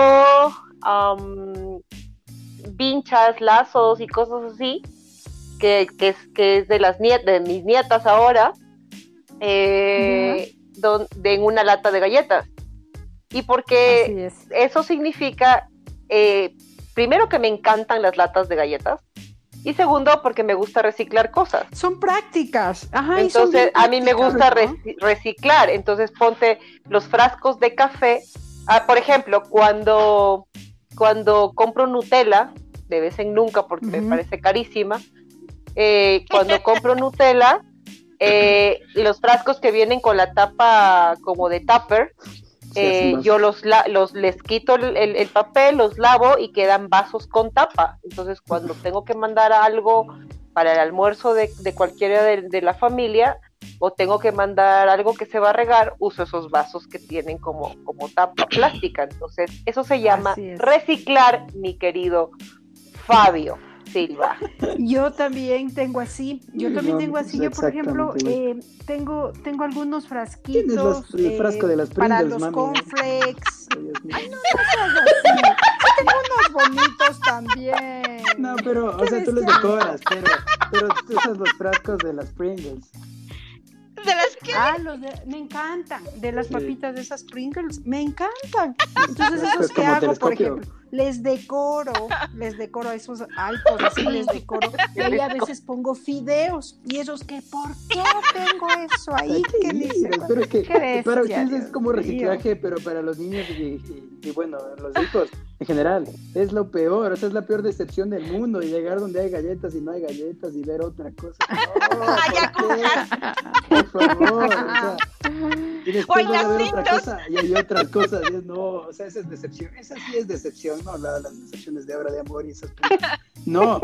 am, vinchas, lazos y cosas así, que, que es, que es de las niet de mis nietas ahora, eh, don- de, en una lata de galletas. Y porque es. eso significa, eh, primero que me encantan las latas de galletas, y segundo porque me gusta reciclar cosas. Son prácticas. Ajá, Entonces, a mí me gusta ¿no? reci- reciclar. Entonces, ponte los frascos de café. Ah, por ejemplo, cuando, cuando compro Nutella, de vez en nunca porque me Ujú. parece carísima, eh, cuando compro Nutella, eh, los frascos que vienen con la tapa como de tupper, eh, yo los, la- los les quito el, el- el papel, los lavo y quedan vasos con tapa. Entonces, cuando tengo que mandar algo para el almuerzo de, de cualquiera de, de la familia o tengo que mandar algo que se va a regar, uso esos vasos que tienen como, como tapa plástica. Entonces, eso se llama reciclar, mi querido Fabio Silva. Yo también tengo así. Yo también No, tengo así. Yo, por ejemplo, eh, tengo, tengo algunos Tienes frasquitos los- el eh, frasco de las para Pringles, los mami. cornflakes. Ay, Dios mío. Sí, tengo unos bonitos también. No, pero, o ¿Qué sea, tú les decían? decoras, pero, pero tú usas los frascos de las Pringles. ¿De las que? Ah, los de, me encantan. De las papitas de esas Pringles, me encantan. Entonces, esos Pues que hago, por ejemplo, les decoro, les decoro esos altos, así les decoro. Y ahí a veces pongo fideos. Y esos que, ¿por qué tengo eso ahí? Mira, cuál- pero es que Qué para ustedes es como reciclaje, pero para los niños y, y- y, bueno, los hijos en general, es lo peor, o sea, es la peor decepción del mundo, y llegar donde hay galletas y no hay galletas y ver otra cosa. No, ¿por favor, o sea, y después van a ver otra cosa y hay otras cosas, y es, no, o sea, esa es decepción, esa sí es decepción, no la- las decepciones de obra de amor y esas cosas. No,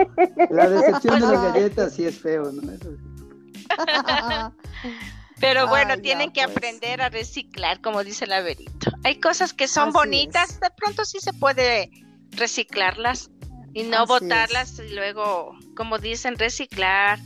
la decepción de las galletas sí es feo, ¿no? Eso sí. Pero bueno, Ay, tienen que pues. aprender a reciclar, como dice la Verito. Hay cosas que son Así bonitas, es. de pronto sí se puede reciclarlas y no Así botarlas y luego, como dicen, reciclar,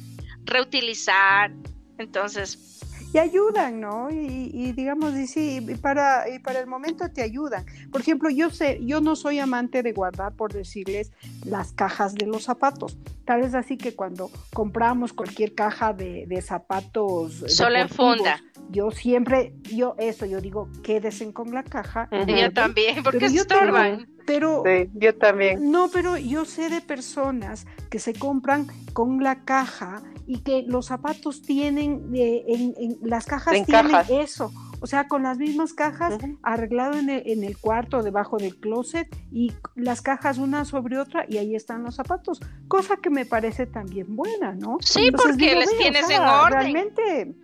reutilizar. Entonces, y ayudan, ¿no? Y, y digamos, y sí, y para, y para el momento te ayudan. Por ejemplo, yo sé, yo no soy amante de guardar, por decirles, las cajas de los zapatos. Tal vez así que cuando compramos cualquier caja de, de zapatos. Solo en funda. Yo siempre, yo eso, yo digo, quédese con la caja. Ujú. yo guarden, también, porque yo estorban. Pero Sí, yo también. no, pero yo sé de personas que se compran con la caja y que los zapatos tienen, eh, en, en- las cajas En tienen cajas. eso, o sea, con las mismas cajas arreglado en el, en el cuarto, debajo del closet y las cajas una sobre otra y ahí están los zapatos, cosa que me parece también buena, ¿no? Sí, porque les "Ve, tienes en orden". Realmente,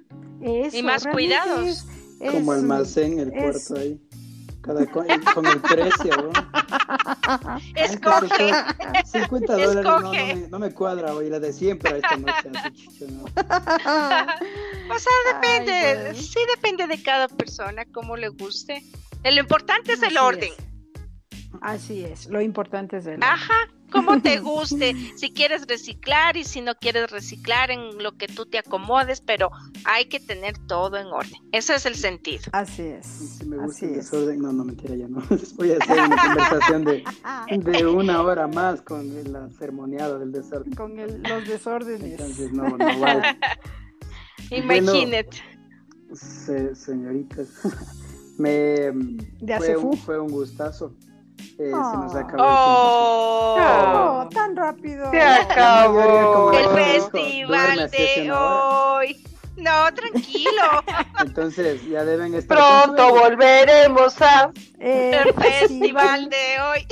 eso, Y más realmente cuidados. es- es- Como almacén, el es- puerto ahí. Cada con el precio, ¿no? Escoge. costó 50 dólares, no, me, no me cuadra hoy la de siempre esta noche. así, chucha, no. O sea, depende, Ay, sí depende de cada persona, cómo le guste. Lo importante es el Así orden. es. Así es, lo importante es el Ajá, como te guste. Si quieres reciclar y si no quieres reciclar en lo que tú te acomodes, pero hay que tener todo en orden. Ese es el sentido. Así es. Si me gusta el es. desorden, no, no, mentira, ya no. Voy a hacer una conversación de, de una hora más con la sermoneada del desorden. Con el- los desórdenes. Entonces, no, no vale. Imagínate. Se- señoritas, me De fue un, fue un gustazo. Eh, Se nos Oh. acabó Oh, Oh, rápido. Se acabó. el festival de hoy. No, tranquilo. Entonces, ya deben estar. Pronto volveremos a. El El festival de hoy.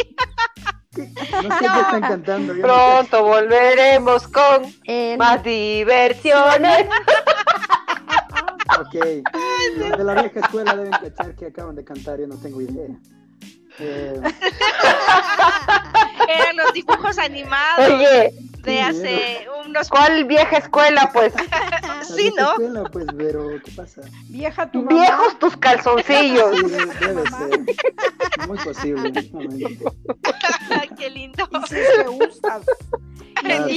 No sé qué están cantando. yo no sé. Pronto volveremos con El- más diversiones. Ok. Los de la vieja escuela deben cachar que acaban de cantar, yo no tengo idea. Eh, Eran los dibujos animados Oye, de hace unos. ¿cuál vieja escuela? Pues la Sí, vieja ¿no? escuela, pues, pero ¿qué pasa? Vieja tu mamá. viejos tus calzoncillos. Sí, debe, ser. Muy posible. Ay, qué lindo. Y si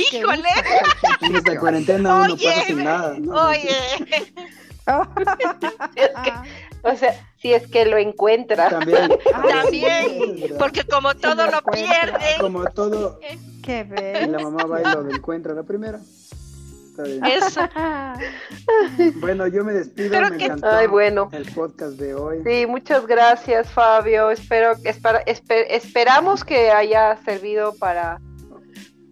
es que Híjole. esta cuarentena uno pasa sin nada. ¿no? Oye, Es que, o sea, si es que lo encuentra. También. también. Verdad. Porque como todo lo encuentra. pierden, Como todo, Qué y bello. la mamá va y lo encuentra la primera. Está bien. eso. Bueno, yo me despido. Pero me que- encantó Ay, bueno. el podcast de hoy. Sí, muchas gracias, Fabio. Espero, espera- espe- esperamos que haya servido para,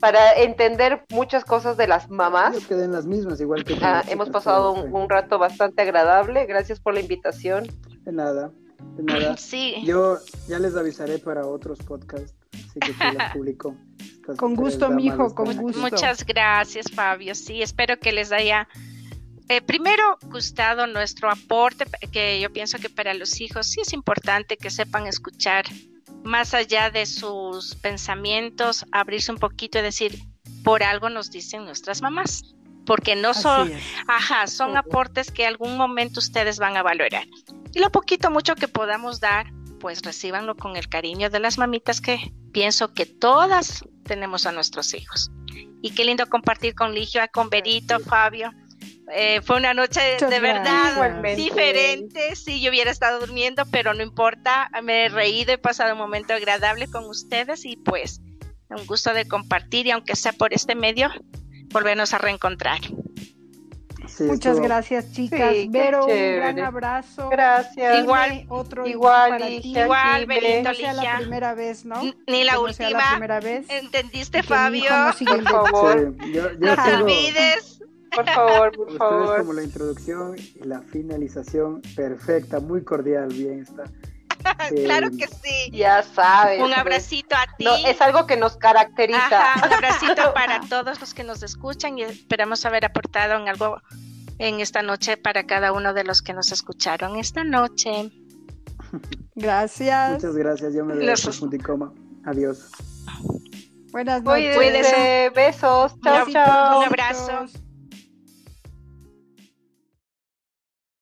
para entender muchas cosas de las mamás. Yo quedé en las mismas, igual que tú, Ah, hemos pasado un, rato bastante agradable. Gracias por la invitación. De nada, de nada. Sí. Yo ya les avisaré para otros podcasts, así que se las publico. Estas Con gusto, mijo, con gusto. Muchas gracias, Fabio. Sí, espero que les haya eh, primero gustado nuestro aporte, que yo pienso que para los hijos sí es importante que sepan escuchar más allá de sus pensamientos, abrirse un poquito y decir, por algo nos dicen nuestras mamás, porque no son. Ajá, son aportes que algún momento ustedes van a valorar. Y lo poquito, mucho que podamos dar, pues recíbanlo con el cariño de las mamitas que pienso que todas tenemos a nuestros hijos. Y qué lindo compartir con Ligia, con Berito, Fabio. Eh, fue una noche de, Muchas de gracias. verdad Igualmente. diferente. Sí, yo hubiera estado durmiendo, pero no importa. Me he reído, he pasado un momento agradable con ustedes y pues un gusto de compartir y aunque sea por este medio, volvernos a reencontrar. Sí, Muchas estuvo- gracias, chicas. Sí, Vero, un gran abrazo. Gracias. Igual. Otro Igual, para Ligia, ti. Igual, Benito no sea la primera vez, ¿no? Ni la Que no sea la última. primera vez. ¿Entendiste, Fabio? no Por favor, Sí, yo, yo No te olvides. Por favor, por ustedes favor. como la introducción y la finalización perfecta, muy cordial, bien está. Eh, Claro que sí. Ya sabes. Un abracito a ti. No, es algo que nos caracteriza. Ajá, un abracito para todos los que nos escuchan y esperamos haber aportado en algo en esta noche para cada uno de los que nos escucharon esta noche. Gracias. Muchas gracias, yo me punto y coma. Adiós. Buenas noches. Cuídense, besos. Chao, Un chao. abrazo. Besitos.